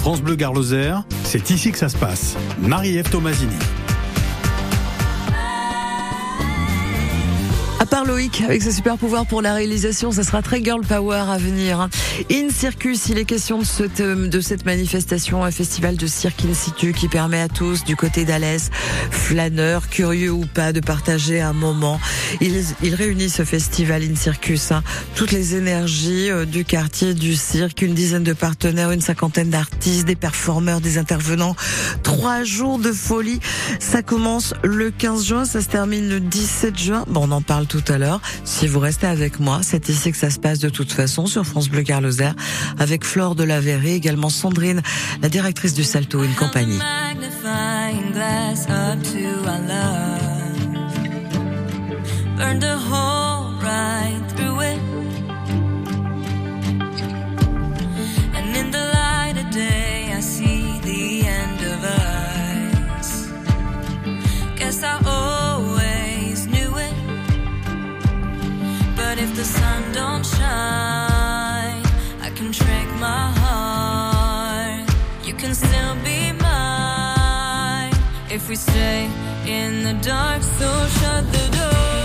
France Bleu Garloser, c'est ici que ça se passe. Marie-Ève Tomasini. À part Loïc, avec ses super pouvoirs pour la réalisation, ça sera très girl power à venir. In Circus, il est question de, cette, de cette manifestation, un festival de cirque in situ qui permet à tous, du côté d'Alès, flâneurs, curieux ou pas, de partager un moment. Il, il réunit ce festival In Circus, hein, toutes les énergies euh, du quartier, du cirque, une dizaine de partenaires, une cinquantaine d'artistes, des performeurs, des intervenants. Trois jours de folie. Ça commence le 15 juin, ça se termine le 17 juin. Bon, on en parle tout à l'heure. Si vous restez avec moi, c'est ici que ça se passe de toute façon sur France Bleu Carloser avec Flore de la également Sandrine, la directrice du Salto, une compagnie. The sun don't shine, I can trick my heart. You can still be mine if we stay in the dark. So shut the door.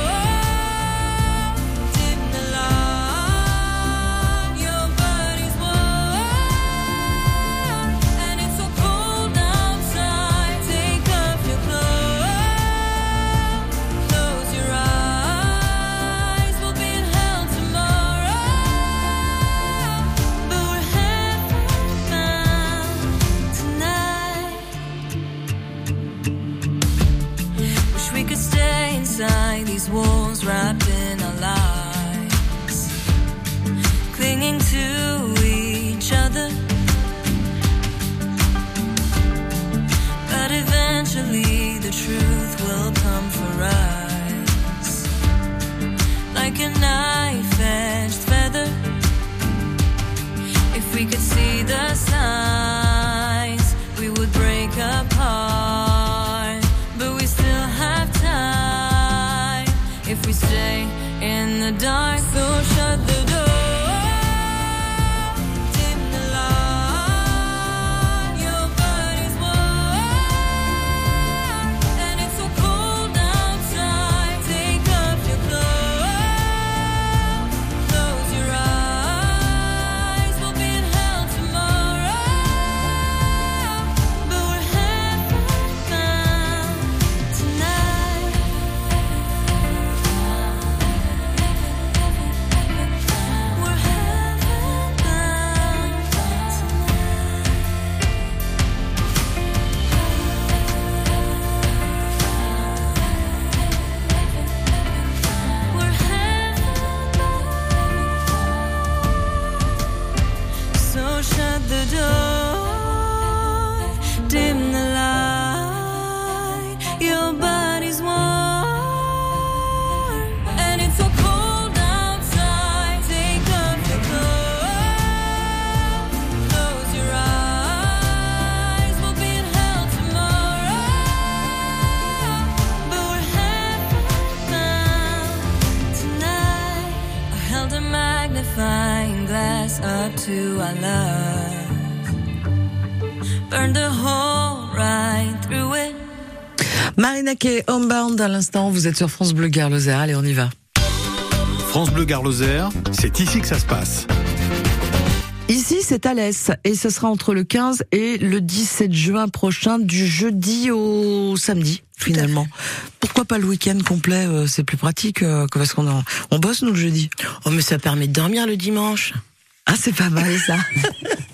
Marina Kay, Homebound à l'instant, vous êtes sur France Bleu Garloser, allez on y va. France Bleu Garloser, c'est ici que ça se passe. Ici, c'est Alès et ce sera entre le 15 et le 17 juin prochain, du jeudi au samedi finalement. Pourquoi pas le week-end complet euh, C'est plus pratique euh, parce qu'on on bosse nous le jeudi. Oh mais ça permet de dormir le dimanche. Ah c'est pas mal ça.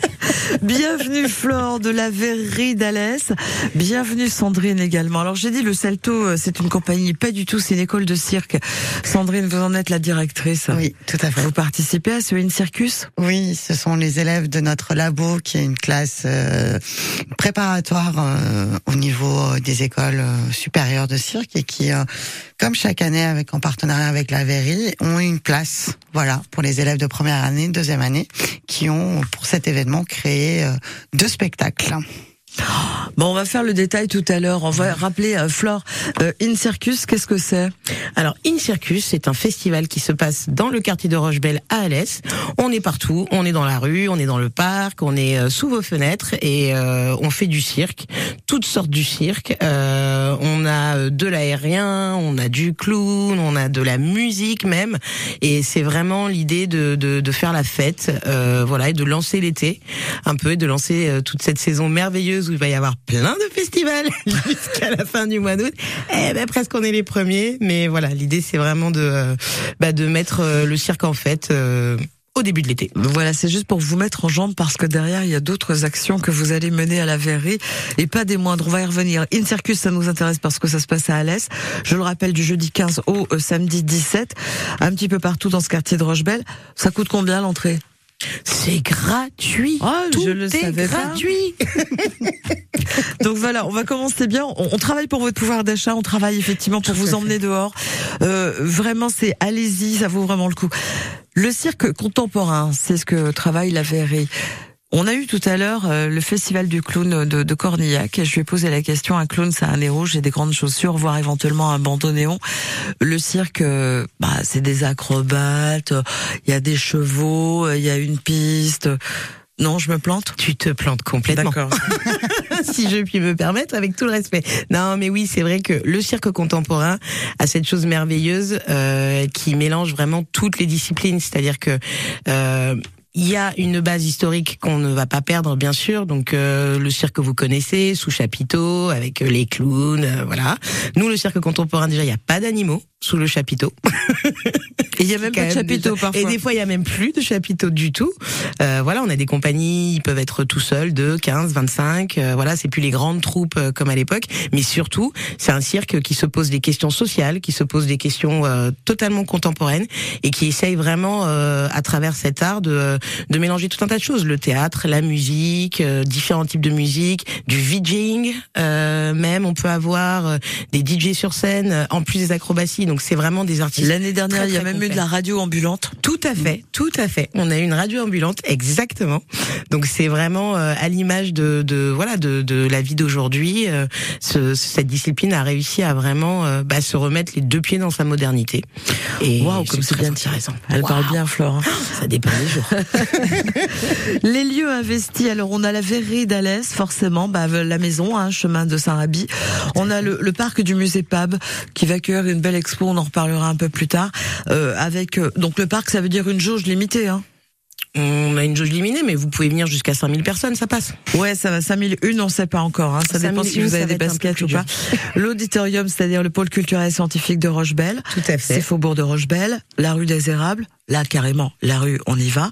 Bienvenue Flore de la verrerie d'Alès. Bienvenue Sandrine également. Alors j'ai dit le Salto, euh, c'est une compagnie, pas du tout, c'est une école de cirque. Sandrine, vous en êtes la directrice. Oui, tout à fait. Vous participez à ce In Circus? Oui, ce sont les élèves de notre labo qui est une classe euh, préparatoire euh, au niveau des écoles supérieures de cirque et qui, comme chaque année, avec en partenariat avec la verrerie, ont une place, voilà, pour les élèves de première année, deuxième année, qui ont pour cet événement créé euh, deux spectacles. Bon, on va faire le détail tout à l'heure. On va rappeler, euh, Flore, euh, In Circus, qu'est-ce que c'est? Alors, In Circus, c'est un festival qui se passe dans le quartier de Rochebelle à Alès. On est partout, on est dans la rue, on est dans le parc, on est euh, sous vos fenêtres et euh, on fait du cirque, toutes sortes du cirque. Euh, on a de l'aérien, on a du clown, on a de la musique même. Et c'est vraiment l'idée de, de, de faire la fête, euh, voilà, et de lancer l'été un peu, et de lancer euh, toute cette saison merveilleuse où il va y avoir plein de festivals jusqu'à la fin du mois d'août. Eh ben presque on est les premiers, mais voilà, l'idée c'est vraiment de euh, bah, de mettre euh, le cirque en fête euh, au début de l'été. Voilà, c'est juste pour vous mettre en jambe parce que derrière, il y a d'autres actions que vous allez mener à la verrerie et pas des moindres. On va y revenir. In Circus, ça nous intéresse parce que ça se passe à Alès. Je le rappelle, du jeudi 15 au samedi 17, un petit peu partout dans ce quartier de Rochebelle. Ça coûte combien l'entrée? C'est gratuit. Ah, Tout je le est savais pas. gratuit. Donc voilà, on va commencer bien. On, on travaille pour votre pouvoir d'achat, on travaille effectivement pour vous emmener dehors. Euh, vraiment, c'est allez-y, ça vaut vraiment le coup. Le cirque contemporain, c'est ce que travaille la verrerie. On a eu tout à l'heure euh, le festival du clown de, de Cornillac. Je lui ai posé la question. Un clown, c'est un nez rouge et des grandes chaussures, voire éventuellement un bandeau néon. Le cirque, euh, bah, c'est des acrobates. Il y a des chevaux, il y a une piste. Non, je me plante. Tu te plantes complètement. D'accord. si je puis me permettre, avec tout le respect. Non, mais oui, c'est vrai que le cirque contemporain a cette chose merveilleuse euh, qui mélange vraiment toutes les disciplines. C'est-à-dire que euh, il y a une base historique qu'on ne va pas perdre, bien sûr. Donc euh, le cirque que vous connaissez, sous chapiteau, avec euh, les clowns, euh, voilà. Nous, le cirque contemporain, déjà, il n'y a pas d'animaux sous le chapiteau. Et il y a même pas de chapiteau déjà. parfois. Et des fois, il y a même plus de chapiteaux du tout. Euh, voilà, on a des compagnies, ils peuvent être tout seuls, de 15, 25. euh, voilà, c'est plus les grandes troupes euh, comme à l'époque. Mais surtout, c'est un cirque qui se pose des questions sociales, qui se pose des questions euh, totalement contemporaines et qui essaye vraiment, euh, à travers cet art, de, de mélanger tout un tas de choses. Le théâtre, la musique, euh, différents types de musique, du VJing, euh, même. On peut avoir euh, des DJ sur scène, euh, en plus des acrobaties. Donc c'est vraiment des artistes L'année dernière, Très, il y a même eu de la radio ambulante. tout à fait, tout à fait. On a une radio ambulante, exactement. Donc c'est vraiment euh, à l'image de, de voilà de, de la vie d'aujourd'hui. euh, ce- cette discipline a réussi à vraiment bah, se remettre les deux pieds dans sa modernité. Et Waouh, comme c'est bien intéressant. Elle parle bien, Flore. hein. Ça dépend des jours. Les lieux investis. Alors, on a la verrerie d'Alès, forcément, bah, la maison, hein, chemin de Saint-Raby. On a le, le parc du musée Pab, qui va accueillir une belle expo. On en reparlera un peu plus tard. Euh, avec euh, donc le parc, ça veut dire une jauge limitée. Hein. On a une jauge limitée, mais vous pouvez venir jusqu'à 5000 personnes, ça passe. Ouais, ça va. 5001, on sait pas encore. Hein. Ça dépend 5001, si vous avez des baskets ou pas. L'auditorium, c'est-à-dire le pôle culturel et scientifique de Rochebelle. Tout à C'est fait. Faubourg de Rochebelle, la rue des Érables, là carrément, la rue, on y va.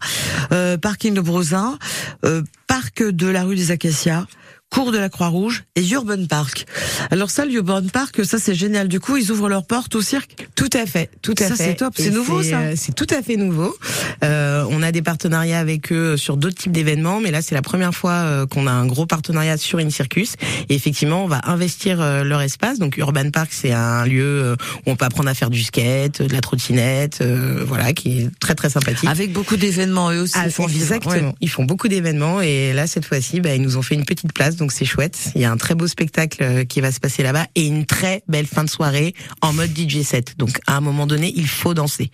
Euh, parking de Brozin, euh, parc de la rue des Acacias, cours de la Croix-Rouge et Urban Park. Alors ça, l'Urban Park, ça c'est génial. Du coup, ils ouvrent leurs portes au cirque. Tout à fait, tout à Ça, fait. c'est top, c'est nouveau, ça. euh, C'est tout à fait nouveau. Euh, on a des partenariats avec eux sur d'autres types d'événements, mais là c'est la première fois euh, qu'on a un gros partenariat sur une circus. Et effectivement, on va investir euh, leur espace. Donc Urban Park, c'est un lieu euh, où on peut apprendre à faire du skate, de la trottinette, euh, voilà, qui est très très sympathique. Avec beaucoup d'événements, eux aussi. Ah, ils font vivre. exactement. Ouais. Ils font beaucoup d'événements et là cette fois-ci, bah, ils nous ont fait une petite place, donc c'est chouette. Il y a un très beau spectacle euh, qui va se passer là-bas et une très belle fin de soirée en mode DJ set. Donc à un moment donné, il faut danser.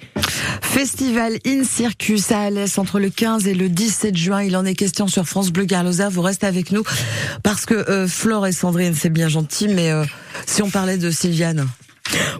Festival In Circus à Alès entre le 15 et le 17 juin. Il en est question sur France Bleu Garloser. Vous restez avec nous parce que euh, Flore et Sandrine, c'est bien gentil, mais euh, si on parlait de Sylviane,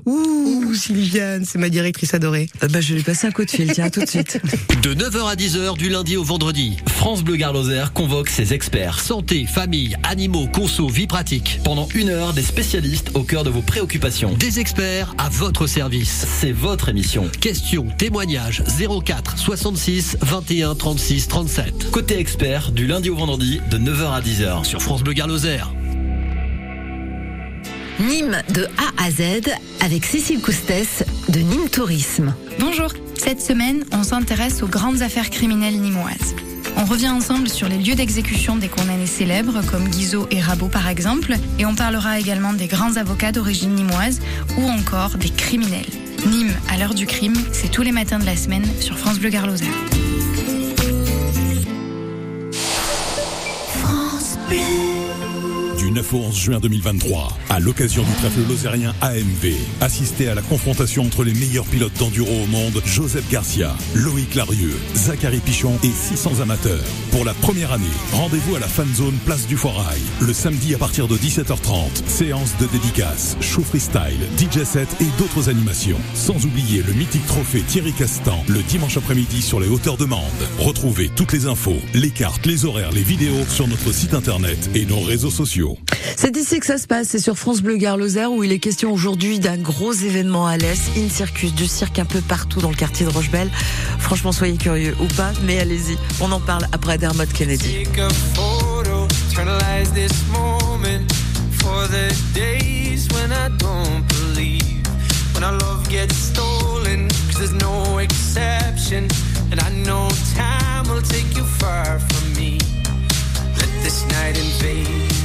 Ouh, Sylviane, c'est ma directrice adorée. euh, bah, je vais lui passer un coup de fil. Tiens, tout de suite. De 9h à 10h du lundi au vendredi, France Bleu Garloser convoque ses experts santé, famille, animaux, conso, vie pratique. Pendant une heure, des spécialistes au cœur de vos préoccupations. Des experts à votre service. C'est votre émission. Questions, témoignages 04 66 21 36 37. Côté expert du lundi au vendredi de 9h à 10h sur France Bleu Garloser. Nîmes de A à Z avec Cécile Coustès de Nîmes Tourisme. Bonjour, cette semaine, on s'intéresse aux grandes affaires criminelles nîmoises. On revient ensemble sur les lieux d'exécution des condamnés célèbres comme Guizot et Rabot par exemple, et on parlera également des grands avocats d'origine nîmoise ou encore des criminels. Nîmes, à l'heure du crime, c'est tous les matins de la semaine sur France Bleu Garloser. 9 au 11 juin 2023, à l'occasion du trèfle lozérien AMV, assistez à la confrontation entre les meilleurs pilotes d'enduro au monde, Joseph Garcia, Loïc Larieux, Zachary Pichon et 600 amateurs. Pour la première année, rendez-vous à la Fan Zone Place du Forail, le samedi à partir de 17h30. Séance de dédicaces, show freestyle, DJ set et d'autres animations. Sans oublier le mythique trophée Thierry Castan, le dimanche après-midi sur les hauteurs de Mende. Retrouvez toutes les infos, les cartes, les horaires, les vidéos sur notre site internet et nos réseaux sociaux. C'est ici que ça se passe, c'est sur France Bleu Gare Lozère où il est question aujourd'hui d'un gros événement à l'Est, In Circus, du cirque un peu partout dans le quartier de Rochebelle. Franchement, soyez curieux ou pas, mais allez-y. On en parle après Dermot Kennedy. Take a photo, internalize this moment for the days when I don't believe. When our love gets stolen, cause there's no exception. And I know time will take you far from me. Let this night invade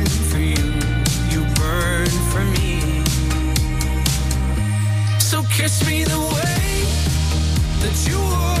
kiss me the way that you would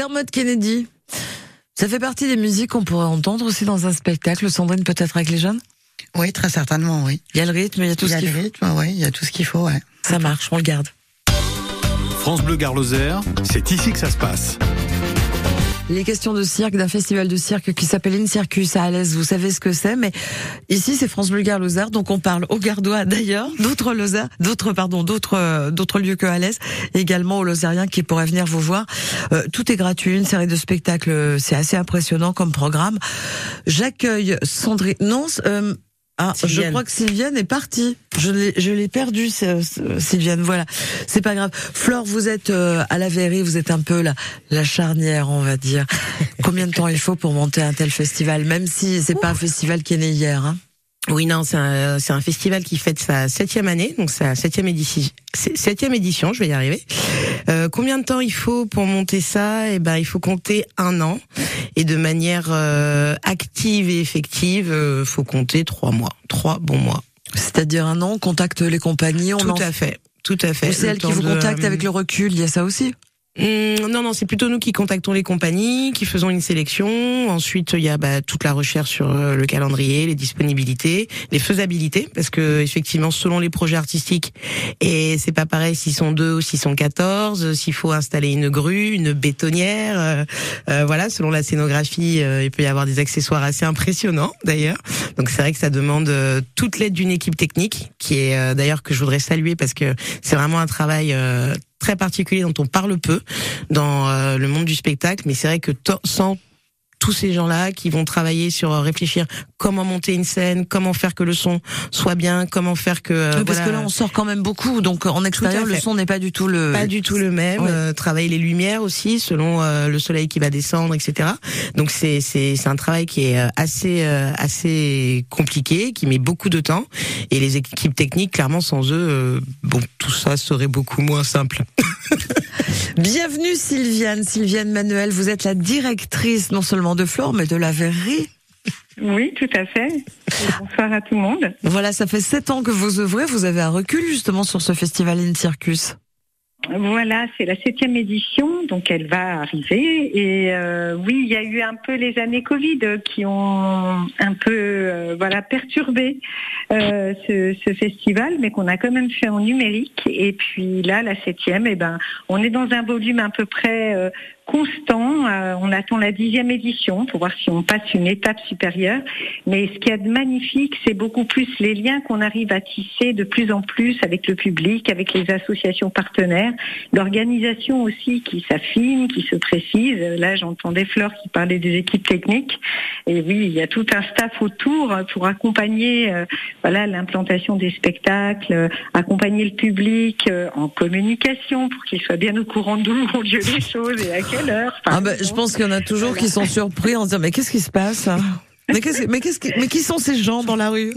Dermot Kennedy. Ça fait partie des musiques qu'on pourrait entendre aussi dans un spectacle, Sandrine, peut-être avec les jeunes? Oui, très certainement, oui. Il y a le rythme, il y a tout il y ce a qu'il le faut. rythme, oui, il y a tout ce qu'il faut, ouais. Ça marche, on le garde. France Bleu Gare Lozère, c'est ici que ça se passe. Il est question de cirque, d'un festival de cirque qui s'appelle In Circus à Alès. Vous savez ce que c'est, mais ici c'est France Bleu Gare Lozère, donc on parle aux Gardois d'ailleurs, d'autres Lozère, d'autres pardon, d'autres euh, d'autres lieux que Alès, également aux Lozériens qui pourraient venir vous voir. Euh, tout est gratuit, une série de spectacles, euh, c'est assez impressionnant comme programme. J'accueille Sandrine. Non, ah, je crois que Sylviane est partie. Je l'ai, je l'ai perdue, Sylviane. Voilà, c'est pas grave. Flore, vous êtes euh, à la verrie, vous êtes un peu la, la charnière, on va dire. Combien de temps il faut pour monter un tel festival, même si c'est pas un festival qui est né hier. Hein? Oui, non, c'est un, c'est un festival qui fête sa septième année, donc sa septième édition, septième édition, je vais y arriver. Euh, combien de temps il faut pour monter ça? Eh ben, il faut compter un an. Et de manière euh, active et effective, euh, faut compter trois mois, trois bons mois. C'est-à-dire un an, on contacte les compagnies, on Tout en- à fait, tout à fait. C'est Le elles qui vous contactent euh, avec le recul, il y a ça aussi? Non, non, c'est plutôt nous qui contactons les compagnies, qui faisons une sélection. Ensuite, il y a bah, toute la recherche sur euh, le calendrier, les disponibilités, les faisabilités, parce que effectivement, selon les projets artistiques, et c'est pas pareil s'ils sont deux ou s'ils sont 14, s'il faut installer une grue, une bétonnière, euh, euh, voilà, selon la scénographie, euh, il peut y avoir des accessoires assez impressionnants d'ailleurs. Donc c'est vrai que ça demande toute l'aide d'une équipe technique, qui est d'ailleurs que je voudrais saluer parce que c'est vraiment un travail très particulier dont on parle peu dans euh, le monde du spectacle, mais c'est vrai que sans tous ces gens-là qui vont travailler sur euh, réfléchir comment monter une scène, comment faire que le son soit bien, comment faire que euh, Oui, Parce voilà, que là, on sort quand même beaucoup, donc en extérieur, le son n'est pas du tout le. pas du tout le même. Euh, travailler les lumières aussi selon euh, le soleil qui va descendre, etc. Donc c'est c'est c'est un travail qui est euh, assez euh, assez compliqué, qui met beaucoup de temps. Et les équipes techniques, clairement, sans eux, euh, bon, tout ça serait beaucoup moins simple. Bienvenue Sylviane, Sylviane Manuel, vous êtes la directrice non seulement de Flore, mais de la verrerie. Oui, tout à fait. Bonsoir à tout le monde. Voilà, ça fait sept ans que vous œuvrez, vous avez un recul justement sur ce festival In Circus. Voilà, c'est la septième édition, donc elle va arriver. Et euh, oui, il y a eu un peu les années Covid qui ont un peu euh, voilà perturbé euh, ce, festival, mais qu'on a quand même fait en numérique. Et puis là, la septième, eh ben, on est dans un volume à peu près constant. Euh, on attend la dixième édition pour voir si on passe une étape supérieure. Mais ce qui est de magnifique, c'est beaucoup plus les liens qu'on arrive à tisser de plus en plus avec le public, avec les associations partenaires, l'organisation aussi qui s'affine, qui se précise. Là, j'entendais Fleur qui parlait des équipes techniques. Et oui, il y a tout un staff autour pour accompagner euh, voilà l'implantation des spectacles, euh, accompagner le public en communication pour qu'il soit bien au courant d'où ont lieu les choses Ah ben, je pense qu'il y en a toujours qui sont surpris en se disant mais qu'est-ce qui se passe hein? Mais, mais qui sont ces gens dans la rue?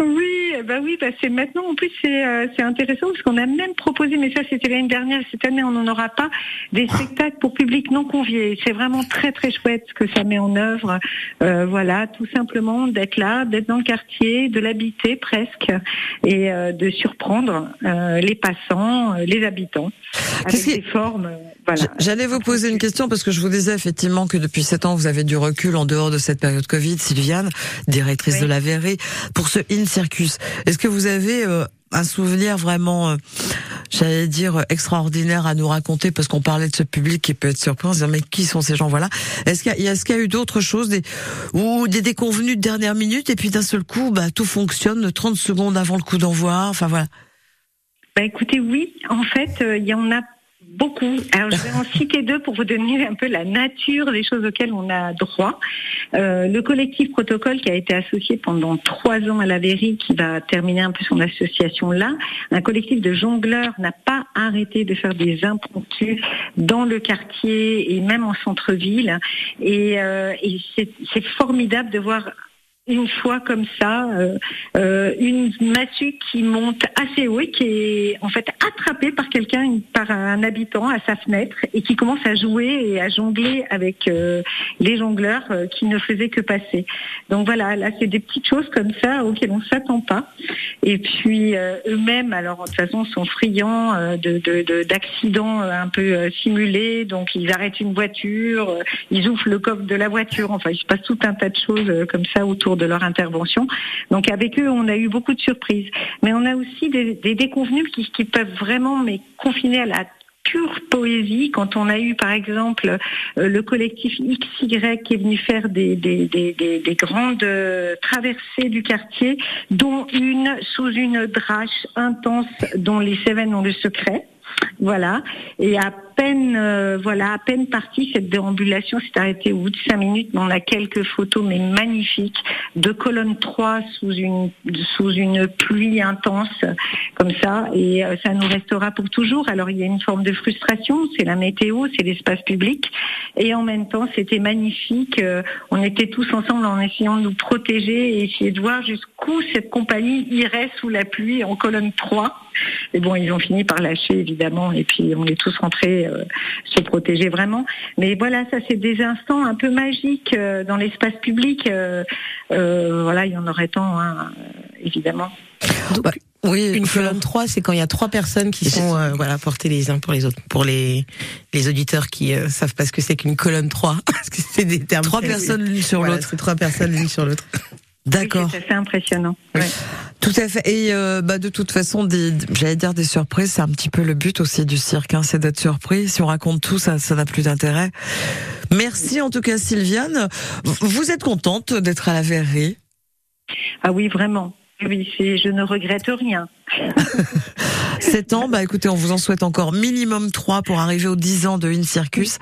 Oui, ben oui, bah c'est maintenant en plus c'est euh, c'est intéressant parce qu'on a même proposé, mais ça c'était l'année dernière, cette année on n'en aura pas, des spectacles pour public non convié. C'est vraiment très très chouette ce que ça met en œuvre. Euh, voilà, tout simplement d'être là, d'être dans le quartier, de l'habiter presque et euh, de surprendre euh, les passants, euh, les habitants avec des formes. euh, voilà. J'allais vous poser une question parce que je vous disais effectivement que depuis sept ans vous avez du recul en dehors de cette période Covid, Sylviane, directrice Oui. de la verrerie, pour ce In Circus. Est-ce que vous avez euh, un souvenir vraiment, euh, j'allais dire extraordinaire à nous raconter? Parce qu'on parlait de ce public qui peut être surpris en disant mais qui sont ces gens? Voilà. Est-ce qu'il y, a- est-ce qu'il y a eu d'autres choses des ou des déconvenues de dernière minute et puis d'un seul coup bah tout fonctionne 30 secondes avant le coup d'envoi? Enfin voilà. Bah écoutez, oui, en fait, euh, il y en a beaucoup. Alors je vais en citer deux pour vous donner un peu la nature des choses auxquelles on a droit. Euh, le collectif Protocole qui a été associé pendant trois ans à la Véry, qui va terminer un peu son association là, un collectif de jongleurs n'a pas arrêté de faire des impromptus dans le quartier et même en centre-ville. Et, euh, et c'est c'est formidable de voir une fois comme ça, euh, euh, une massue qui monte assez haut et qui est en fait attrapée par quelqu'un, par un habitant à sa fenêtre et qui commence à jouer et à jongler avec euh, les jongleurs qui ne faisaient que passer. Donc voilà, là c'est des petites choses comme ça auxquelles on s'attend pas. Et puis eux-mêmes, alors de toute façon, sont friands de de- de- d'accidents euh, un peu simulés. Donc ils arrêtent une voiture, ils ouvrent le coffre de la voiture. Enfin, il se passe tout un tas de choses comme ça autour de leur intervention. Donc avec eux, on a eu beaucoup de surprises. Mais on a aussi des, des déconvenus qui, qui peuvent vraiment mais confiner à la pure poésie. Quand on a eu, par exemple, euh, le collectif XY qui est venu faire des, des, des, des, des grandes euh, traversées du quartier, dont une sous une drache intense dont les Cévennes ont le secret. Voilà. Et à euh, voilà, à peine partie cette déambulation s'est arrêtée au bout de cinq minutes. Mais on a quelques photos, mais magnifiques, de colonne 3 sous une sous une pluie intense, comme ça. Et euh, ça nous restera pour toujours. Alors il y a une forme de frustration, c'est la météo, c'est l'espace public. Et en même temps, c'était magnifique. Euh, on était tous ensemble en essayant de nous protéger et essayer de voir jusqu'où cette compagnie irait sous la pluie en colonne 3. Et bon, ils ont fini par lâcher évidemment, et puis on est tous rentrés euh, se protéger vraiment. Mais voilà, ça c'est des instants un peu magiques euh, dans l'espace public. Euh, euh, voilà, il y en aurait tant, hein, évidemment. Donc, Oui, une colonne 3, c'est quand il y a trois personnes qui sont euh, voilà portées les uns pour les autres. Pour les les auditeurs qui euh, savent pas ce que c'est qu'une colonne 3, parce que c'est des termes. Trois personnes l'une sur l'autre. Trois personnes l'une sur l'autre. D'accord. Oui, c'est assez impressionnant. Ouais. Tout à fait. Et euh, bah, de toute façon, des, j'allais dire des surprises, c'est un petit peu le but aussi du cirque, hein, c'est d'être surpris. Si on raconte tout, ça, ça n'a plus d'intérêt. Merci en tout cas, Sylviane. Vous êtes contente d'être à la verrerie? Ah oui, vraiment. Oui, je ne regrette rien. 7 ans, bah écoutez, on vous en souhaite encore minimum 3 pour arriver aux 10 ans de In Circus.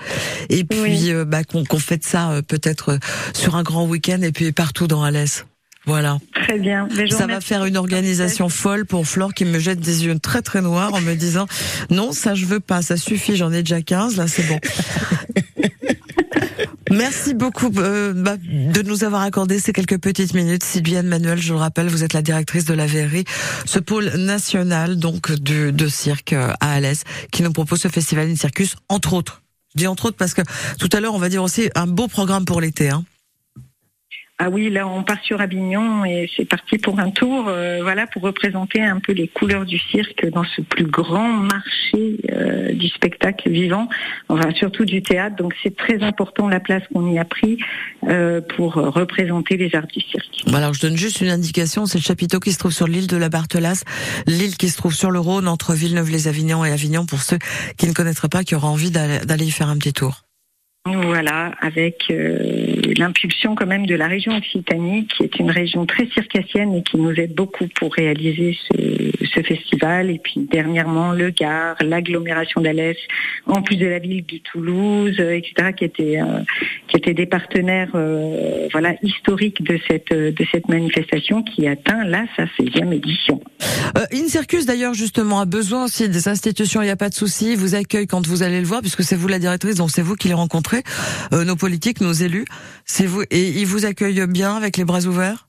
Et puis, Oui. euh, bah, qu'on qu'on fête ça euh, peut-être euh, sur un grand week-end et puis partout dans Alès. Voilà. Très bien. Mais Ça va faire une organisation folle pour Flore qui me jette des yeux très très noirs en me disant non, ça je veux pas, ça suffit, j'en ai déjà 15, là c'est bon. Merci beaucoup euh, bah, de nous avoir accordé ces quelques petites minutes. Sylviane Manuel, je le rappelle, vous êtes la directrice de la verrerie, ce pôle national donc de, de cirque euh, à Alès, qui nous propose ce festival In Circus, entre autres. Je dis entre autres parce que tout à l'heure, on va dire aussi un beau programme pour l'été. Hein. Ah oui, là on part sur Avignon et c'est parti pour un tour, euh, voilà, pour représenter un peu les couleurs du cirque dans ce plus grand marché euh, du spectacle vivant, enfin surtout du théâtre. Donc c'est très important la place qu'on y a pris euh, pour représenter les arts du cirque. Bon, alors je donne juste une indication, c'est le chapiteau qui se trouve sur l'île de la Barthelasse, l'île qui se trouve sur le Rhône entre Villeneuve-les-Avignon et Avignon pour ceux qui ne connaîtraient pas, qui auraient envie d'aller y faire un petit tour. Voilà, avec euh, l'impulsion quand même de la région Occitanie, qui est une région très circassienne et qui nous aide beaucoup pour réaliser ce, ce festival. Et puis dernièrement, le Gard, l'agglomération d'Alès, en plus de la ville de Toulouse, euh, etc., qui étaient euh, qui étaient des partenaires, euh, voilà, historiques de cette de cette manifestation qui atteint là sa 16e édition. Euh, In Circus d'ailleurs justement a besoin aussi des institutions, il n'y a pas de souci, vous accueille quand vous allez le voir puisque c'est vous la directrice, donc c'est vous qui les rencontrez, euh, nos politiques, nos élus, c'est vous et ils vous accueillent bien avec les bras ouverts?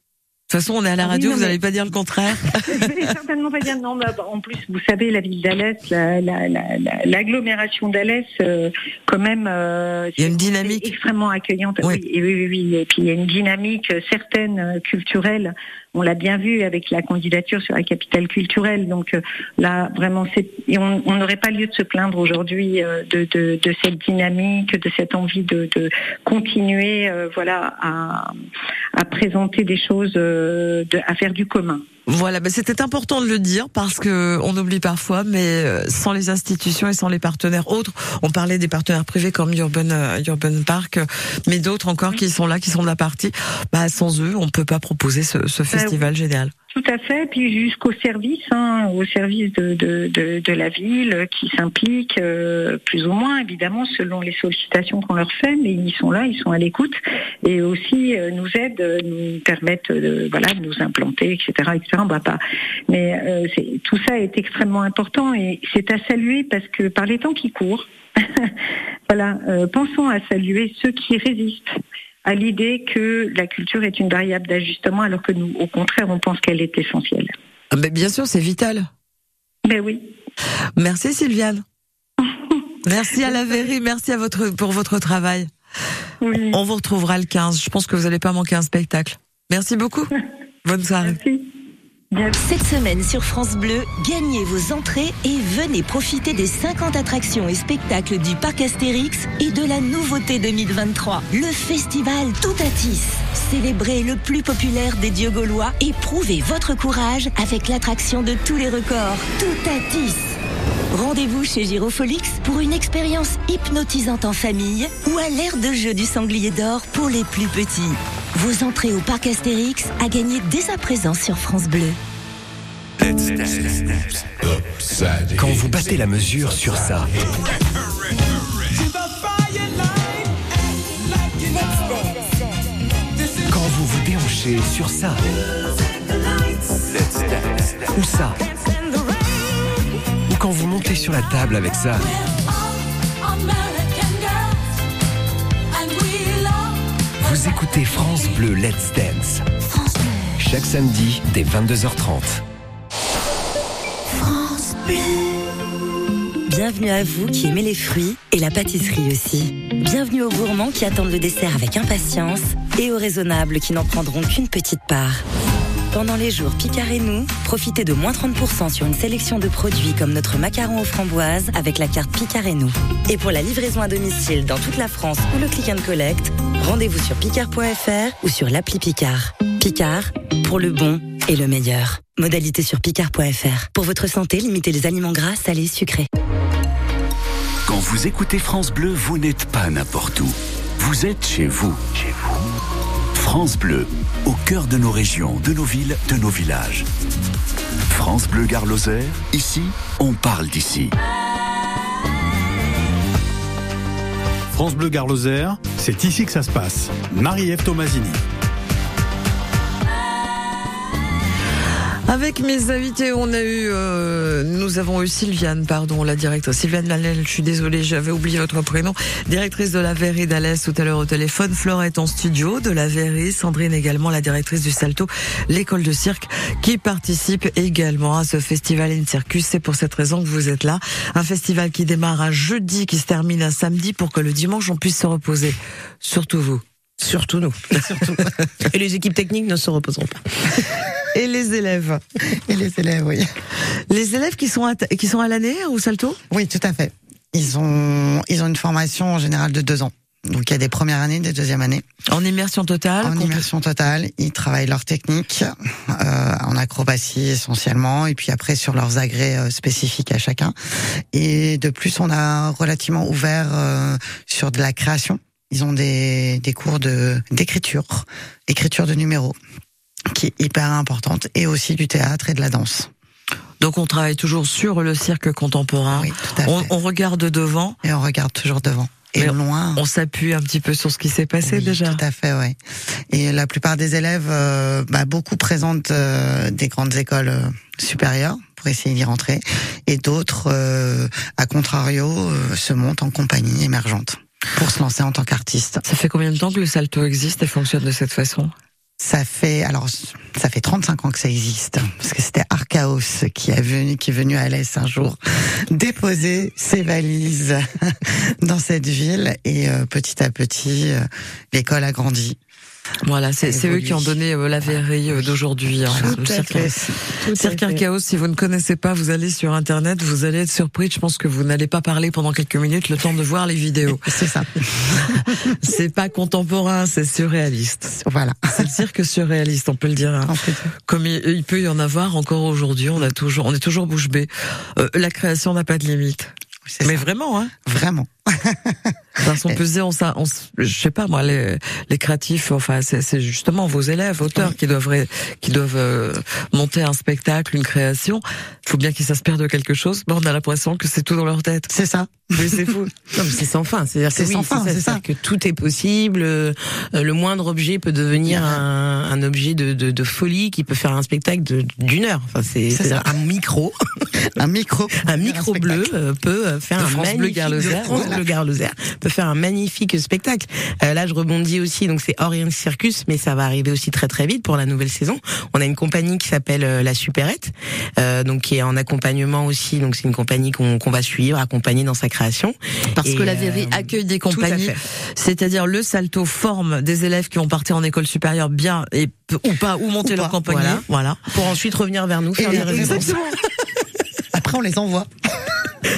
De toute façon, on est à la Ah oui, radio, vous mais- n'allez pas dire le contraire. Je vais certainement pas dire non, mais en plus, vous savez, la ville d'Alès, la- la- la- la- l'agglomération d'Alès, euh, quand même, euh, Il y a une c'est- dynamique. extrêmement accueillante. Oui. Oui, oui, oui, oui. Et puis il y a une dynamique euh, certaine euh, culturelle. On l'a bien vu avec la candidature sur la capitale culturelle. Donc euh, là, vraiment, on n'aurait pas lieu de se plaindre aujourd'hui euh, de, cette dynamique, de cette envie de, continuer, euh, voilà, à, présenter des choses, à faire du commun. Voilà, ben c'était important de le dire parce que on oublie parfois, mais euh, sans les institutions et sans les partenaires autres, on parlait des partenaires privés comme Urban euh, Urban Park, mais d'autres encore qui sont là, qui sont de la partie. Bah sans eux, on peut pas proposer ce, ce festival génial. Tout à fait, puis jusqu'au service, hein, au service de, de, de, de la ville qui s'implique euh, plus ou moins, évidemment, selon les sollicitations qu'on leur fait, mais ils sont là, ils sont à l'écoute et aussi euh, nous aident, euh, nous permettent de, voilà, de nous implanter, etc. etc. Va pas. Mais euh, tout ça est extrêmement important et c'est à saluer parce que par les temps qui courent, voilà, euh, pensons à saluer ceux qui résistent à l'idée que la culture est une variable d'ajustement alors que nous, au contraire, on pense qu'elle est essentielle. Ah ben, bien sûr, c'est vital. Ben oui. Merci Sylviane. Merci à la Verrie, merci à votre pour votre travail. Oui. On vous retrouvera le 15. Je pense que vous n'allez pas manquer un spectacle. Merci beaucoup. Bonne soirée. Merci. Cette semaine sur France Bleu, gagnez vos entrées et venez profiter des 50 attractions et spectacles du parc Astérix et de la nouveauté 2023, le festival Toutatis. Célébrez le plus populaire des dieux gaulois et prouvez votre courage avec l'attraction de tous les records, Toutatis. Rendez-vous chez Girofolix pour une expérience hypnotisante en famille ou à l'ère de jeu du sanglier d'or pour les plus petits. Vos entrées au parc Astérix à gagner dès à présent sur France Bleu. Quand vous battez la mesure sur ça, quand vous vous déhanchez sur ça, ou ça, quand vous montez sur la table avec ça, écoutez France Bleu Let's Dance. Chaque samedi dès 22h30. France Bleu. Bienvenue à vous qui aimez les fruits et la pâtisserie aussi. Bienvenue aux gourmands qui attendent le dessert avec impatience et aux raisonnables qui n'en prendront qu'une petite part. Pendant les jours Picard et nous, profitez de moins 30% sur une sélection de produits comme notre macaron aux framboises avec la carte Picard et nous. Et pour la livraison à domicile dans toute la France ou le click and collect, rendez-vous sur picard.fr ou sur l'appli Picard. Picard, pour le bon et le meilleur. Modalité sur picard.fr. Pour votre santé, limitez les aliments gras, salés, sucrés. Quand vous écoutez France Bleu, vous n'êtes pas n'importe où. Vous êtes chez vous. Chez vous. France Bleu, au cœur de nos régions, de nos villes, de nos villages. France Bleu Gare Lozère, ici, on parle d'ici. France Bleu Gare c'est ici que ça se passe. Marie-Ève Tomasini. Avec mes invités, on a eu, euh, nous avons eu Sylviane, pardon, la directrice. Sylviane Lalel, je suis désolée, j'avais oublié votre prénom. Directrice de la Verrie d'Alès tout à l'heure au téléphone. Florette en studio de la Verrie. Sandrine également, la directrice du Salto, l'école de cirque, qui participe également à ce festival in Circus. C'est pour cette raison que vous êtes là. Un festival qui démarre un jeudi, qui se termine un samedi pour que le dimanche on puisse se reposer. Surtout vous. Surtout nous. Et les équipes techniques ne se reposeront pas. Élèves. Et les élèves, oui. Les élèves qui sont à, qui sont à l'année au Salto Oui, tout à fait. Ils ont, ils ont une formation en général de deux ans. Donc il y a des premières années, des deuxièmes années. En immersion totale En immersion totale. Ils travaillent leur technique, euh, en acrobatie essentiellement, et puis après sur leurs agrès euh, spécifiques à chacun. Et de plus, on a relativement ouvert euh, sur de la création. Ils ont des, des cours de d'écriture, écriture de numéros, qui est hyper importante, et aussi du théâtre et de la danse. Donc on travaille toujours sur le cirque contemporain. Oui, tout à on, fait. on regarde devant. Et on regarde toujours devant. Et Mais loin. On s'appuie un petit peu sur ce qui s'est passé Oui, déjà. Tout à fait, oui. Et la plupart des élèves, euh, bah, beaucoup présentent euh, des grandes écoles euh, supérieures pour essayer d'y rentrer, et d'autres, à contrario, se montent en compagnie émergente pour se lancer en tant qu'artiste. Ça fait combien de temps que le salto existe et fonctionne de cette façon? Ça fait alors ça fait 35 ans que ça existe parce que c'était Archaos qui est venu qui est venu à Alès un jour déposer ses valises dans cette ville et euh, petit à petit euh, l'école a grandi. Voilà, c'est eux qui ont donné euh, la verrerie euh, d'aujourd'hui. hein, le cirque. Archaos, si vous ne connaissez pas, vous allez sur internet, vous allez être surpris. Je pense que vous n'allez pas parler pendant quelques minutes, le temps de voir les vidéos. C'est ça. c'est pas contemporain, c'est surréaliste. Voilà. C'est le cirque surréaliste, on peut le dire. hein. En fait, Comme il, il peut y en avoir encore aujourd'hui, on a toujours, on est toujours bouche bée. Euh, la création n'a pas de limite. Mais ça. vraiment, hein. Vraiment. Parce qu'on peut se dire, on, s'a- on je sais pas moi, les, les créatifs, enfin, c'est justement vos élèves, auteurs, qui doivent, qui doivent euh, monter un spectacle, une création. Il faut bien qu'ils s'inspirent de quelque chose. Mais on a l'impression que c'est tout dans leur tête. C'est ça. Mais c'est fou. Non, mais c'est sans fin. C'est-à-dire que C'est oui, sans fin, c'est ça. c'est-à-dire que tout est possible. euh, le moindre objet peut devenir un, un objet de, de, de folie qui peut faire un spectacle d'une heure. Enfin, c'est un micro, Un micro. un micro bleu euh, peut euh, faire De un France Bleu magnifique. Bleu Gare Lozère peut faire un magnifique spectacle. Euh, là, je rebondis aussi. Donc c'est Orient Circus, mais ça va arriver aussi très très vite pour la nouvelle saison. On a une compagnie qui s'appelle euh, la Supérette, euh, donc qui est en accompagnement aussi. Donc c'est une compagnie qu'on va suivre, accompagner dans sa création. Parce Et, que la euh, Véry accueille des compagnies, c'est-à-dire le Salto forme des élèves qui ont parti en école supérieure bien et ou pas ou monter Ou leur pas, compagnie. voilà. voilà. pour ensuite revenir vers nous faire Et- des. Après, on les envoie.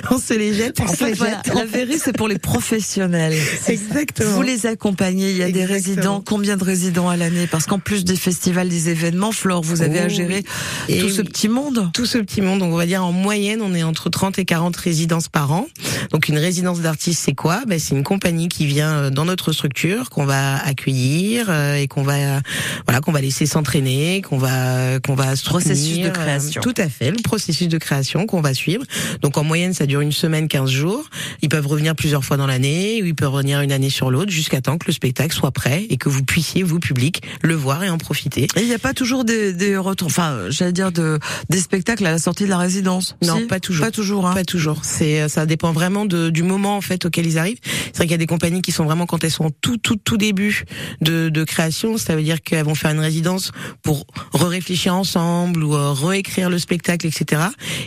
On se les jette, on En fait, voilà, la Véry, c'est pour les professionnels. Exactement. Vous les accompagnez. Il y a des résidents. Combien de résidents à l'année Parce qu'en plus des festivals, des événements, Flore, vous avez Oh à gérer oui. Et tout ce oui. petit monde. tout ce petit monde. Donc on va dire en moyenne, on est entre 30 et 40 résidences par an. Donc une résidence d'artiste, c'est quoi? Ben, C'est une compagnie qui vient euh, dans notre structure, qu'on va accueillir euh, et qu'on va voilà qu'on va laisser s'entraîner, qu'on va qu'on va Processus de création. euh, tout à fait, le processus de création qu'on va suivre. Donc en moyenne, ça dure une semaine, 15 jours. Ils peuvent revenir plusieurs fois dans l'année, ou ils peuvent revenir une année sur l'autre, jusqu'à temps que le spectacle soit prêt et que vous puissiez, vous public, le voir et en profiter. Et il n'y a pas toujours des, des retours, enfin, j'allais dire de, des spectacles à la sortie de la résidence. Non, Si? pas toujours. Pas toujours, hein. Pas toujours. C'est, ça dépend vraiment de, du moment en fait auquel ils arrivent. C'est vrai qu'il y a des compagnies qui sont vraiment quand elles sont en tout, tout, tout début de, de création. Ça veut dire qu'elles vont faire une résidence pour réfléchir ensemble ou euh, réécrire le spectacle, etc.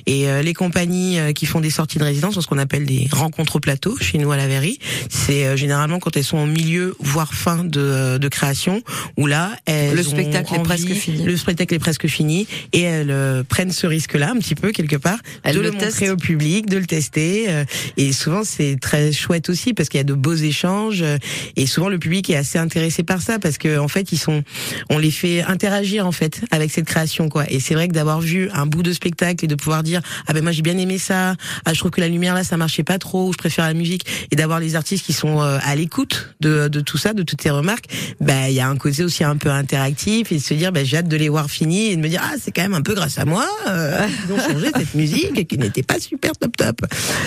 Et euh, les compagnies euh, qui font des sorties de résidence, ce qu'on appelle des rencontres plateau chez nous à la Verrie, c'est euh, généralement quand elles sont au milieu, voire fin de, de création, où là, elles Le spectacle est presque fini. Le spectacle est presque fini et elles euh, prennent ce risque-là un petit peu quelque part Elles de le le, montrer au public, de le tester. euh, et souvent c'est très chouette aussi parce qu'il y a de beaux échanges euh, et souvent le public est assez intéressé par ça parce que en fait ils sont, on les fait interagir en fait avec cette création quoi. Et c'est vrai que d'avoir vu un bout de spectacle et de pouvoir dire ah ben moi j'ai bien aimé ça, ah je trouve que la lumière là ça marchait pas trop, ou je préfère la musique et d'avoir les artistes qui sont euh, à l'écoute de, de tout ça, de toutes ces remarques, ben il y a un côté aussi un peu interactif et de se dire ben j'ai hâte de les voir finis et de me dire ah c'est quand même un peu grâce à moi euh, qu'ils ont changé cette musique qui n'était pas super top top.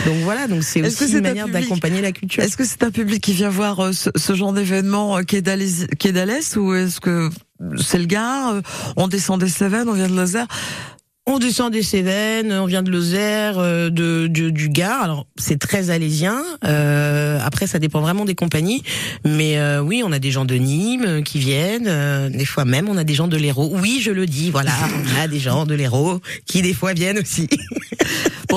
Donc voilà donc c'est aussi une un manière d'accompagner la culture. Est-ce que c'est un public qui vient voir euh, ce, ce genre d'événement euh, qui est d'Alès qui est d'Alès, ou est-ce que c'est le gars euh, On descend des Cévennes, on vient de Lozère. On descend des Cévennes, on vient de Lozère, euh, de, de- du Gard. Alors c'est très alésien. Euh, après ça dépend vraiment des compagnies, mais euh, oui on a des gens de Nîmes euh, qui viennent. euh, des fois même on a des gens de l'Hérault. Oui je le dis, voilà, on a des gens de l'Hérault qui des fois viennent aussi.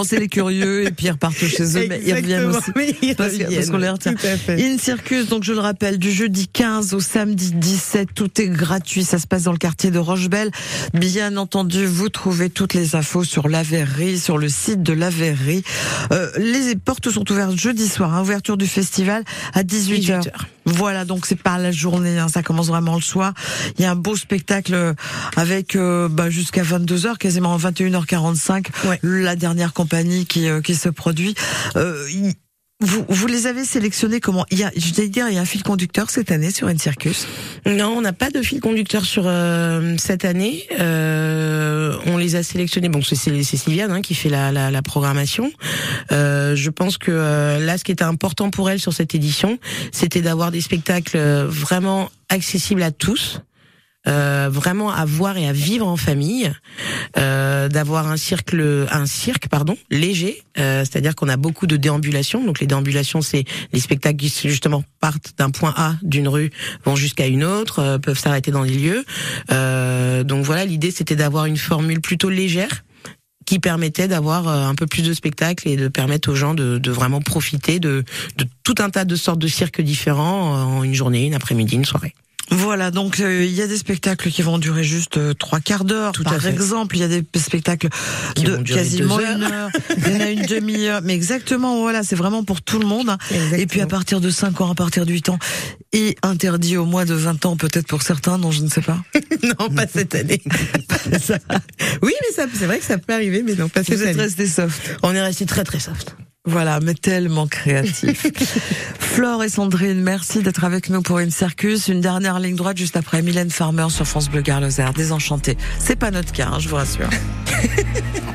C'est les curieux et puis ils repartent chez eux, mais ils reviennent Exactement, aussi. mais ils Parce, parce qu'on les retient. In Circus, donc je le rappelle, du jeudi 15 au samedi 17, tout est gratuit. Ça se passe dans le quartier de Rochebelle. Bien entendu, vous trouvez toutes les infos sur la verrerie, sur le site de la verrerie. Euh, les portes sont ouvertes jeudi soir, hein, ouverture du festival à 18h. 18h. Voilà, donc c'est pas la journée, hein, ça commence vraiment le soir. Il y a un beau spectacle euh, avec euh, bah, jusqu'à 22h, quasiment 21h45, Ouais. la dernière compagnie qui, euh, qui se produit. Euh, il- vous, vous les avez sélectionnés comment? Il y a, je vais dire, il y a un fil conducteur cette année sur une circus. Non, on n'a pas de fil conducteur sur euh, cette année. Euh, on les a sélectionnés. Bon, c'est Sylviane hein, qui fait la, la, la programmation. Euh, je pense que euh, là, ce qui était important pour elle sur cette édition, c'était d'avoir des spectacles euh, vraiment accessibles à tous. Euh, vraiment à voir et à vivre en famille, euh, d'avoir un cirque, un cirque pardon, léger, euh, c'est-à-dire qu'on a beaucoup de déambulations. Donc les déambulations, c'est les spectacles qui justement partent d'un point A d'une rue, vont jusqu'à une autre, euh, peuvent s'arrêter dans des lieux. Euh, donc voilà, l'idée c'était d'avoir une formule plutôt légère qui permettait d'avoir un peu plus de spectacles et de permettre aux gens de, de vraiment profiter de, de tout un tas de sortes de cirques différents en une journée, une après-midi, une soirée. Voilà, donc euh, il y a des spectacles qui vont durer juste euh, trois quarts d'heure. Tout à Par exemple, il y a des spectacles Qui de quasiment une heure. Il y en a une demi-heure. Mais exactement, voilà, c'est vraiment pour tout le monde. hein. Et puis à partir de 5 ans, à partir de 8 ans, et interdit au moins de 20 ans, peut-être pour certains, non, je ne sais pas. non, pas cette année. Ça- Oui, mais c'est vrai que ça peut arriver, mais non, pas cette Vous êtes année. restés soft. On est resté très très soft. Voilà, mais tellement créatif. Flore et Sandrine, merci d'être avec nous pour une circus. Une dernière ligne droite juste après Mylène Farmer sur France Bleu Gare Lozère. Désenchanté. C'est pas notre cas, hein, je vous rassure.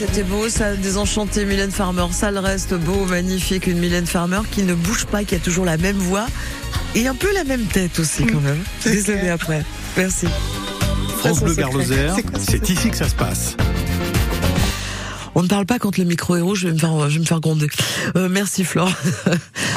c'était beau, ça, désenchanté Mylène Farmer. Ça le reste beau, magnifique, une Mylène Farmer qui ne bouge pas, qui a toujours la même voix et un peu la même tête aussi quand même. Années après. Merci. France Bleu Garloser, c'est ici que ça se passe. On ne parle pas quand le micro est rouge, je vais me faire, je vais me faire gronder. Euh, merci Flore.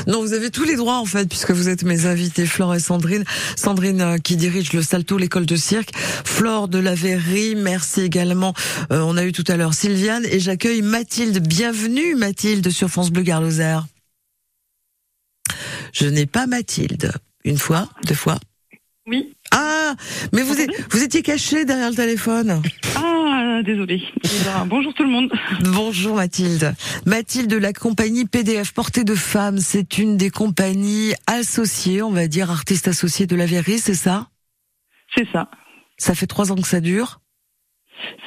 non, vous avez tous les droits en fait, puisque vous êtes mes invités, Flore et Sandrine. Sandrine euh, qui dirige le Salto, l'école de cirque. Flore de la Verrie, merci également. Euh, on a eu tout à l'heure Sylviane et j'accueille Mathilde. Bienvenue Mathilde sur France Bleu Garloser. Je n'ai pas Mathilde. Une fois, deux fois. Oui. Ah, mais vous, êtes- vous étiez caché derrière le téléphone. Ah, désolé. bonjour tout le monde. Bonjour Mathilde. Mathilde de la compagnie PDF Portée de Femmes, c'est une des compagnies associées, on va dire artistes associés de la Verrie, c'est ça? C'est ça. Ça fait trois ans que ça dure?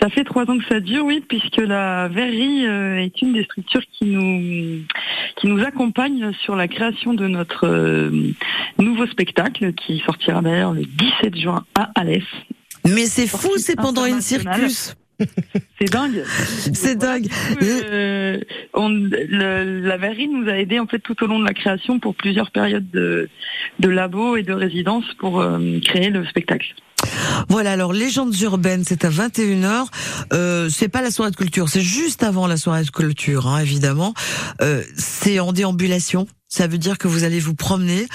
Ça fait trois ans que ça dure, oui, puisque la verrerie euh, est une des structures qui nous qui nous accompagne sur la création de notre euh, nouveau spectacle qui sortira d'ailleurs le 17 juin à Alès. Mais c'est fou, c'est pendant une circus. C'est dingue. C'est dingue. Euh, on- le- la verrerie nous a aidés en fait tout au long de la création pour plusieurs périodes de, de labo et de résidence pour euh, créer le spectacle. Voilà, alors Légendes urbaines, c'est à 21h. Euh, c'est pas la soirée de culture, c'est juste avant la soirée de culture, hein, évidemment. Euh, c'est en déambulation. Ça veut dire que vous allez vous promener.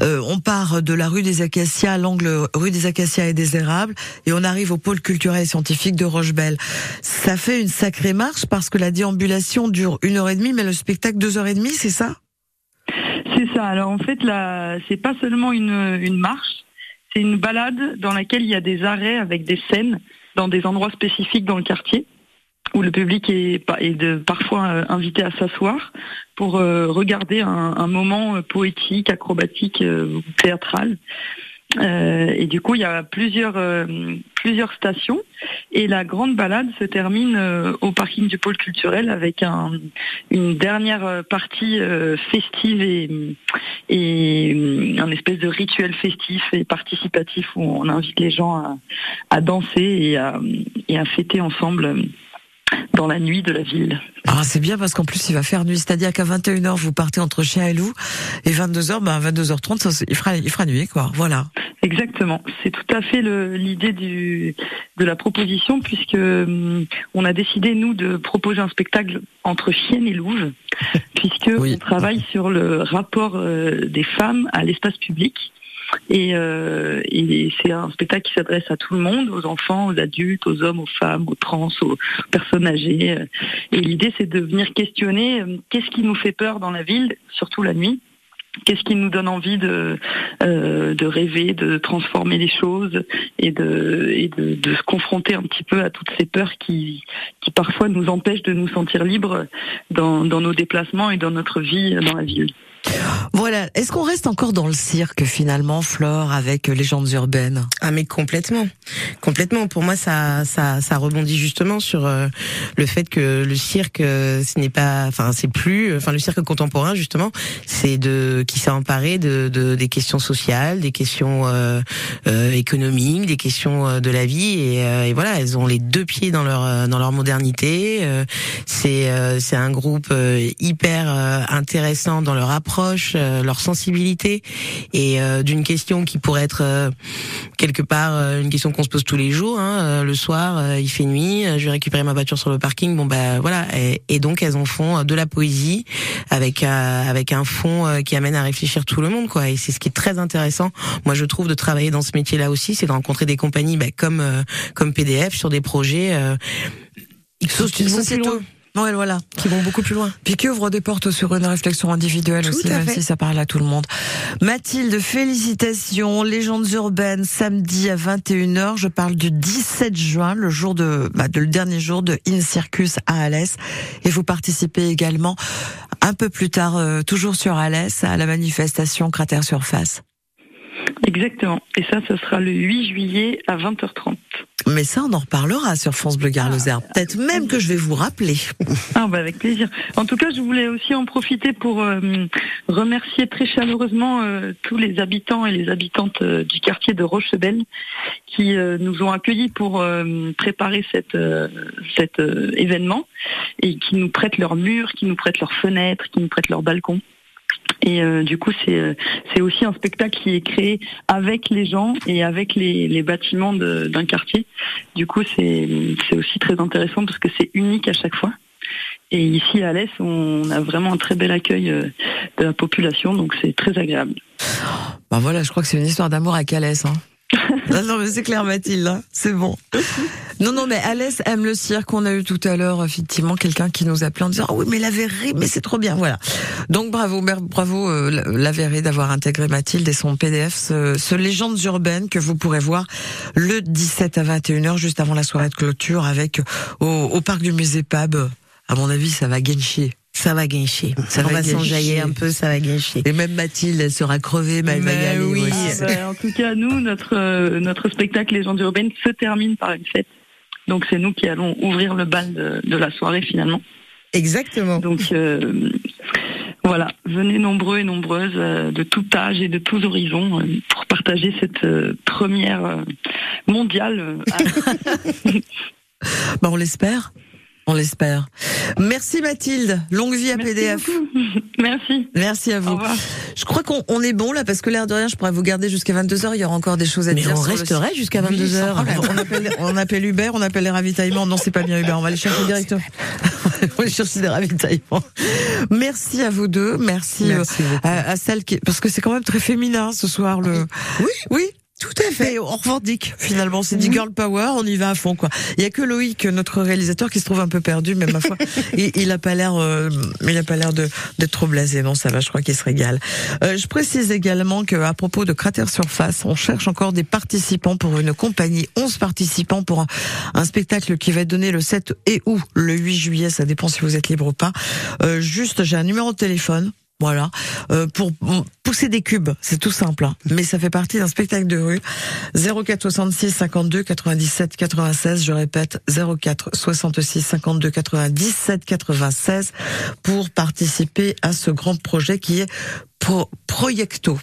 Euh, on part de la rue des Acacias l'angle rue des Acacias et des Érables et on arrive au pôle culturel et scientifique de Rochebelle. Ça fait une sacrée marche parce que la déambulation dure une heure et demie, mais le spectacle deux heures et demie, c'est ça? C'est ça. Alors en fait, là, c'est pas seulement une, une marche, c'est une balade dans laquelle il y a des arrêts avec des scènes dans des endroits spécifiques dans le quartier où le public est, parfois euh, invité à s'asseoir pour euh, regarder un, moment euh, poétique, acrobatique, ou théâtral. Et du coup, il y a plusieurs stations et la grande balade se termine au parking du pôle culturel avec un, une dernière partie festive et, un espèce de rituel festif et participatif où on invite les gens à, danser et à, fêter ensemble dans la nuit de la ville. Ah, c'est bien parce qu'en plus il va faire nuit, c'est-à-dire qu'à 21h vous partez entre chien et loup et 22h ben 22h30 ça, c'est- il fera il fera nuit quoi. Voilà. Exactement, c'est tout à fait l'idée du de la proposition puisque hum, on a décidé nous de proposer un spectacle entre chienne et louve puisque on travaille sur le rapport euh, des femmes à l'espace public. Et, euh, et c'est un spectacle qui s'adresse à tout le monde, aux enfants, aux adultes, aux hommes, aux femmes, aux trans, aux personnes âgées. Et l'idée, c'est de venir questionner euh, qu'est-ce qui nous fait peur dans la ville, surtout la nuit, Qu'est-ce qui nous donne envie de, euh, de rêver, de transformer les choses et, de, et de, de se confronter un petit peu à toutes ces peurs qui, qui parfois nous empêchent de nous sentir libres dans, dans nos déplacements et dans notre vie dans la ville? Voilà. Est-ce qu'on reste encore dans le cirque finalement, Flore, avec légendes urbaines? Ah mais complètement, complètement. Pour moi, ça, ça, ça rebondit justement sur euh, le fait que le cirque, euh, ce n'est pas, enfin, c'est plus, enfin, le cirque contemporain justement, c'est de qui s'est emparé de, de des questions sociales, des questions euh, euh, économiques, des questions de la vie et, et voilà, elles ont les deux pieds dans leur dans leur modernité. C'est c'est un groupe hyper intéressant dans leur approche, euh, leur sensibilité et euh, d'une question qui pourrait être euh, quelque part une question qu'on se pose tous les jours. Hein, le soir, il fait nuit, je vais récupérer ma voiture sur le parking. Bon bah voilà, et, et donc elles en font de la poésie avec avec un fond qui amène à réfléchir tout le monde quoi. Et c'est ce qui est très intéressant. Moi je trouve de travailler dans ce métier-là aussi, c'est de rencontrer des compagnies bah, comme comme PDF sur des projets euh, Sociétaux. Ouais, voilà. Qui vont beaucoup plus loin. Puis qui ouvre des portes sur une réflexion individuelle Tout aussi, même fait. si ça parle à tout le monde. Mathilde, félicitations. Légendes urbaines, samedi à 21h. Je parle du 17 juin, le jour de, bah, de le dernier jour de In Circus à Alès. Et vous participez également un peu plus tard, euh, toujours sur Alès, à la manifestation Cratère Surface. Exactement. Et ça, ce sera le 8 juillet à 20h30. Mais ça, on en reparlera sur France Bleu Gare Lozère. Peut-être même que je vais vous rappeler. Ah bah avec plaisir. En tout cas, je voulais aussi en profiter pour euh, remercier très chaleureusement euh, tous les habitants et les habitantes euh, du quartier de Rochebelle qui nous ont accueillis pour préparer cette, cet événement et qui nous prêtent leurs murs, qui nous prêtent leurs fenêtres, qui nous prêtent leurs balcons. Et euh, du coup, c'est euh, c'est aussi un spectacle qui est créé avec les gens et avec les, les bâtiments d'un quartier. Du coup, c'est c'est aussi très intéressant parce que c'est unique à chaque fois. Et ici à Alès, on a vraiment un très bel accueil euh, de la population, donc c'est très agréable. Ben voilà, je crois que c'est une histoire d'amour à Calès. Hein. Non, non, mais c'est clair, Mathilde. hein. C'est bon. Non, non, mais Alès aime le cirque. On a eu tout à l'heure, effectivement, quelqu'un qui nous appelait en disant, ah oui, mais la mais c'est trop bien. Voilà. Donc, bravo, bravo, euh, la- d'avoir intégré Mathilde et son PDF, ce, ce Légendes urbaines que vous pourrez voir le 17 à 21h, juste avant la soirée de clôture avec, euh, au, au parc du musée Pab. À mon avis, ça va gagner. Ça va guincher. Ça On va gâcher. s'enjailler un peu, ça va guincher. Et même Mathilde, elle sera crevée, mais elle va y Mais aller. oui. aussi. Ah, bah, en tout cas, nous, notre, euh, notre spectacle Légendes urbaines se termine par une fête. Donc c'est nous qui allons ouvrir le bal de, de la soirée finalement. Exactement. Donc euh, voilà, venez nombreux et nombreuses euh, de tout âge et de tous horizons euh, pour partager cette euh, première euh, mondiale. euh, à- Bah, on l'espère. On l'espère. Merci Mathilde. Longue vie à PDF. Merci. Merci à vous. Je crois qu'on on est bon là parce que l'air de rien, je pourrais vous garder jusqu'à 22h. Il y aura encore des choses à Mais dire. on le resterait jusqu'à Oui, 22 sans heures. problème. On appelle, on appelle Uber, on appelle les ravitaillements. Non, c'est pas bien Uber. On va aller chercher directement. on va aller chercher des ravitaillements. Merci à vous deux. Merci, Merci euh, à, à celle qui, parce que c'est quand même très féminin ce soir le. Oui, oui? Tout à fait. On revendique finalement. C'est du girl power. On y va à fond quoi. Il y a que Loïc, notre réalisateur, qui se trouve un peu perdu, mais ma foi, il, il a pas l'air, euh, il a pas l'air de d'être trop blasé. Non, ça va. Je crois qu'il se régale. Euh, je précise également que à propos de Cratère Surface, on cherche encore des participants pour une compagnie. 11 participants pour un, un spectacle qui va être donné le 7 et ou le 8 juillet. Ça dépend si vous êtes libre ou pas. Euh, juste, j'ai un numéro de téléphone. Voilà, euh, pour pousser des cubes, c'est tout simple, hein. mais ça fait partie d'un spectacle de rue. 04 66 52 97 96, je répète 04 66 52 97 96 pour participer à ce grand projet qui est Pro Proyecto.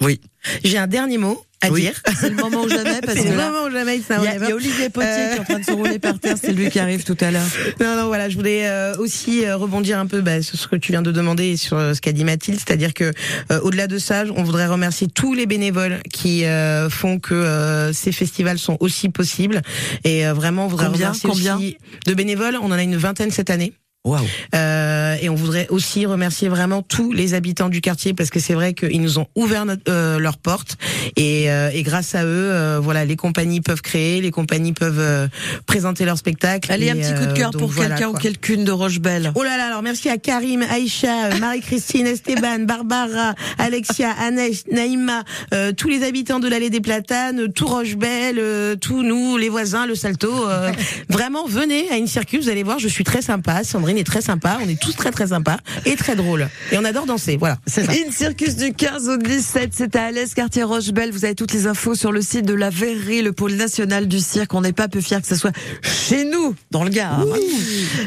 Oui. J'ai un dernier mot à Oui. dire. C'est le moment ou jamais parce C'est que le là, moment ou jamais. il y, y a. Olivier Potier Euh, qui est en train de se rouler par terre, c'est lui qui arrive tout à l'heure. Non, non, voilà, je voulais euh, aussi euh, rebondir un peu bah, sur ce que tu viens de demander et sur euh, ce qu'a dit Mathilde, c'est-à-dire que euh, au-delà de ça, on voudrait remercier tous les bénévoles qui euh, font que euh, ces festivals sont aussi possibles et euh, vraiment on voudrait Combien remercier Combien aussi de bénévoles. On en a une vingtaine cette année. Waouh. Euh, et on voudrait aussi remercier vraiment tous les habitants du quartier parce que c'est vrai qu'ils nous ont ouvert notre, euh, leurs portes et, euh, et grâce à eux, euh, voilà, les compagnies peuvent créer, les compagnies peuvent euh, présenter leur spectacle. Allez, un Et, petit coup de euh, cœur pour voilà, quelqu'un ou quelqu'une de Rochebelle. Oh là là, alors merci à Karim, Aïcha, Marie-Christine, Esteban, Barbara, Alexia, Annès, Naïma, euh, tous les habitants de l'allée des Platanes, tout Rochebelle, euh, tous nous, les voisins, le Salto. euh, vraiment, venez à une circus, vous allez voir, je suis très sympa, Sandrine est très sympa, on est tous très très sympas et très drôles. Et on adore danser, voilà. C'est ça. Une circus du 15 au 17, c'est à Alès, quartier Rochebelle. Vous avez toutes les infos sur le site de la Verrerie, le pôle national du cirque. On n'est pas peu fiers que ce soit chez nous, dans le Gard.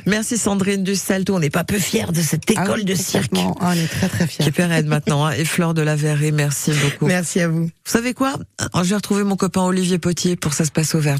Merci Sandrine du Salto. On n'est pas peu fiers de cette Ah école oui, de cirque. Ah, on est très très fiers. Qui pérenne maintenant. hein. Et Fleur de la Verrerie, merci beaucoup. Merci à vous. Vous savez quoi? Je vais retrouver mon copain Olivier Potier pour Ça se passe au vert.